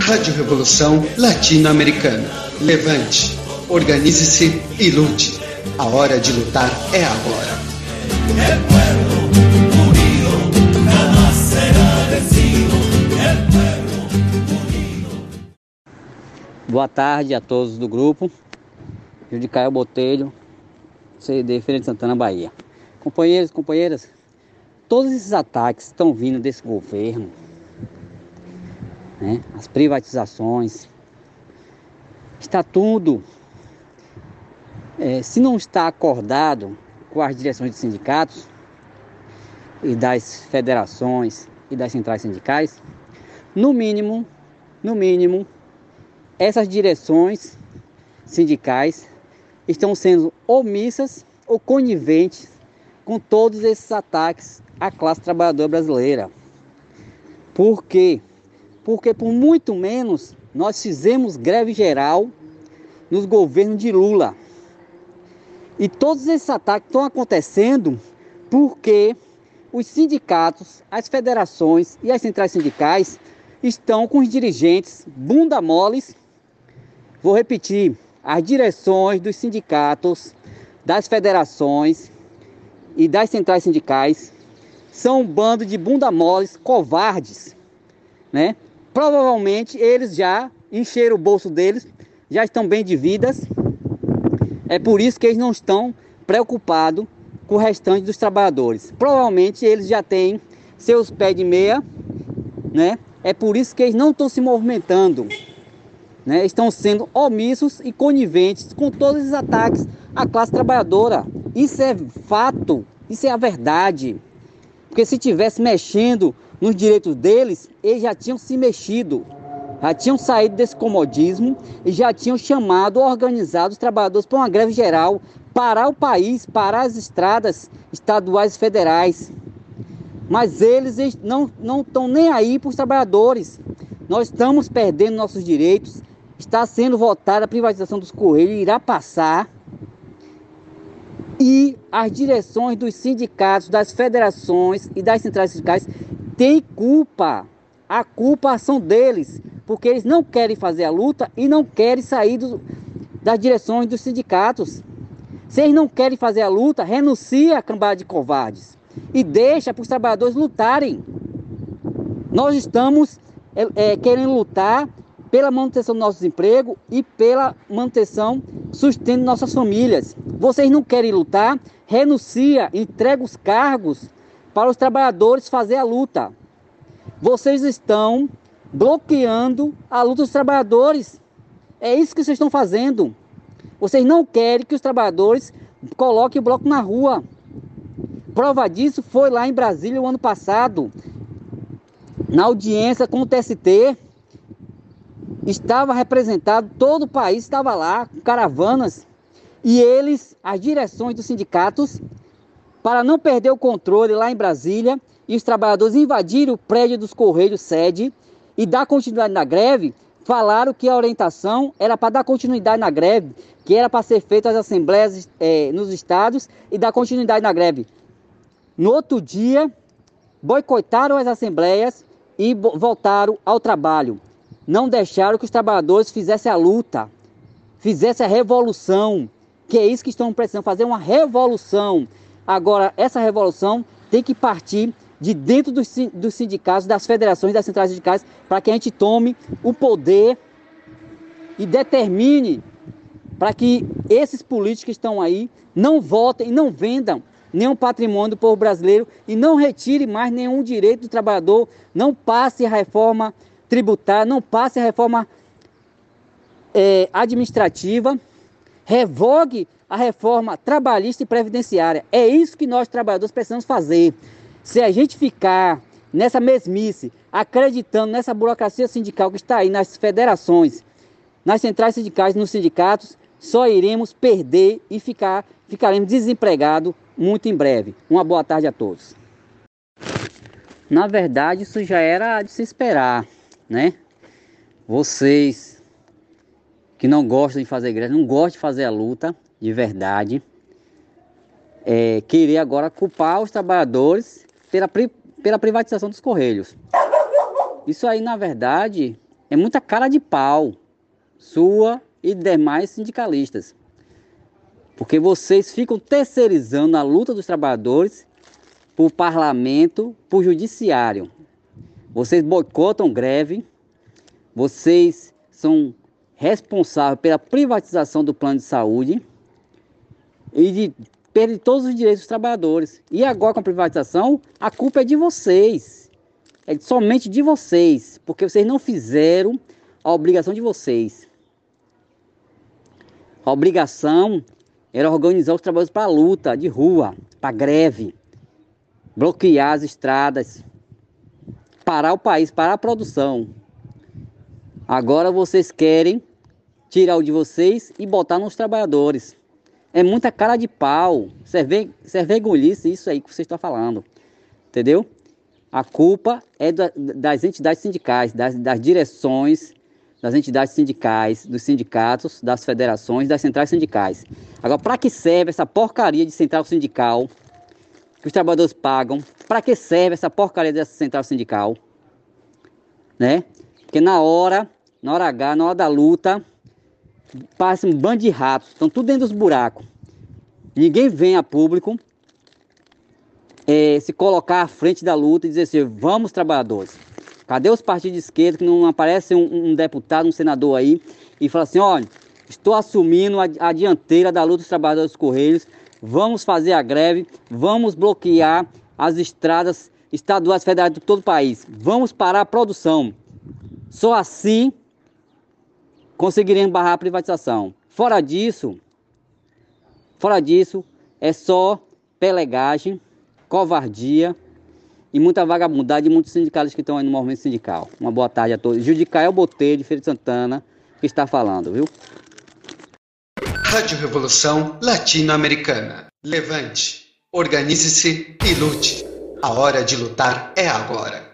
Rádio Revolução Latino-Americana. Levante, organize-se e lute. A hora de lutar é agora. Boa tarde a todos do grupo. Judicaio Botelho, CD Feira de Santana, Bahia. Companheiros, companheiras, todos esses ataques estão vindo desse governo, né? as privatizações, está tudo, é, se não está acordado com as direções dos sindicatos e das federações e das centrais sindicais, no mínimo, no mínimo, essas direções sindicais estão sendo omissas ou coniventes com todos esses ataques à classe trabalhadora brasileira. Por quê? Porque por muito menos nós fizemos greve geral nos governos de Lula. E todos esses ataques estão acontecendo porque os sindicatos, as federações e as centrais sindicais estão com os dirigentes bunda moles. Vou repetir, as direções dos sindicatos, das federações e das centrais sindicais são um bando de bunda moles covardes, né? Provavelmente eles já encheram o bolso deles, já estão bem de vidas. É por isso que eles não estão preocupados com o restante dos trabalhadores. Provavelmente eles já têm seus pés de meia, né? É por isso que eles não estão se movimentando né, estão sendo omissos e coniventes com todos os ataques à classe trabalhadora. Isso é fato, isso é a verdade. Porque se tivesse mexendo nos direitos deles, eles já tinham se mexido, já tinham saído desse comodismo e já tinham chamado, organizado os trabalhadores para uma greve geral, parar o país, parar as estradas estaduais e federais. Mas eles não estão nem aí para os trabalhadores. Nós estamos perdendo nossos direitos, está sendo votada a privatização dos Correios, irá passar. E as direções dos sindicatos, das federações e das centrais sindicais têm culpa. A culpa são deles, porque eles não querem fazer a luta e não querem sair do, das direções dos sindicatos. Se eles não querem fazer a luta, renuncia a cambada de covardes e deixa para os trabalhadores lutarem. Nós estamos é, é, querendo lutar pela manutenção do nosso emprego e pela manutenção, sustento de nossas famílias. Vocês não querem lutar? Renuncia, entrega os cargos para os trabalhadores fazer a luta. Vocês estão bloqueando a luta dos trabalhadores. É isso que vocês estão fazendo. Vocês não querem que os trabalhadores coloquem o bloco na rua. Prova disso foi lá em Brasília o ano passado, na audiência com o TST estava representado, todo o país estava lá, com caravanas, e eles, as direções dos sindicatos, para não perder o controle lá em Brasília, e os trabalhadores invadirem o prédio dos Correios sede e dar continuidade na greve, falaram que a orientação era para dar continuidade na greve, que era para ser feita as assembleias é, nos estados e dar continuidade na greve. No outro dia, boicotaram as assembleias e voltaram ao trabalho não deixaram que os trabalhadores fizessem a luta, fizessem a revolução, que é isso que estão precisando, fazer uma revolução. Agora, essa revolução tem que partir de dentro dos, dos sindicatos, das federações, das centrais sindicais, para que a gente tome o poder e determine para que esses políticos que estão aí não votem não vendam nenhum patrimônio do povo brasileiro e não retire mais nenhum direito do trabalhador, não passe a reforma tributária, não passe a reforma é, administrativa, revogue a reforma trabalhista e previdenciária. É isso que nós, trabalhadores, precisamos fazer. Se a gente ficar nessa mesmice, acreditando nessa burocracia sindical que está aí nas federações, nas centrais sindicais, nos sindicatos, só iremos perder e ficar, ficaremos desempregados muito em breve. Uma boa tarde a todos. Na verdade, isso já era de se esperar né? Vocês que não gostam de fazer greve, não gostam de fazer a luta de verdade, é, querer agora culpar os trabalhadores pela, pela privatização dos Correios. Isso aí, na verdade, é muita cara de pau sua e demais sindicalistas. Porque vocês ficam terceirizando a luta dos trabalhadores por parlamento, por judiciário. Vocês boicotam greve, vocês são responsáveis pela privatização do plano de saúde e de perder todos os direitos dos trabalhadores. E agora com a privatização, a culpa é de vocês. É somente de vocês, porque vocês não fizeram a obrigação de vocês. A obrigação era organizar os trabalhadores para a luta de rua, para greve, bloquear as estradas, parar o país, parar a produção. Agora vocês querem tirar o de vocês e botar nos trabalhadores. É muita cara de pau. É, ver, isso aí que você está falando. Entendeu? A culpa é da, das entidades sindicais, das, das direções das entidades sindicais, dos sindicatos, das federações, das centrais sindicais. Agora, para que serve essa porcaria de central sindical que os trabalhadores pagam? Para que serve essa porcaria dessa central sindical? Né? Porque na hora, na hora H, na hora da luta, passa um bando de ratos, estão tudo dentro dos buracos. Ninguém vem a público é, se colocar à frente da luta e dizer assim, vamos trabalhadores. Cadê os partidos de esquerda que não aparece um, um deputado, um senador aí e fala assim, olha, estou assumindo a, a dianteira da luta dos trabalhadores dos Correios, vamos fazer a greve, vamos bloquear as estradas estaduais federais de todo o país, vamos parar a produção. Só assim conseguiremos barrar a privatização. Fora disso, fora disso, é só pelegagem, covardia e muita vagabundade e muitos sindicalistas que estão aí no movimento sindical. Uma boa tarde a todos. Judicael Botelho, de Feira de Santana, que está falando, viu? Rádio Revolução Latino-Americana. Levante, organize-se e lute. A hora de lutar é agora.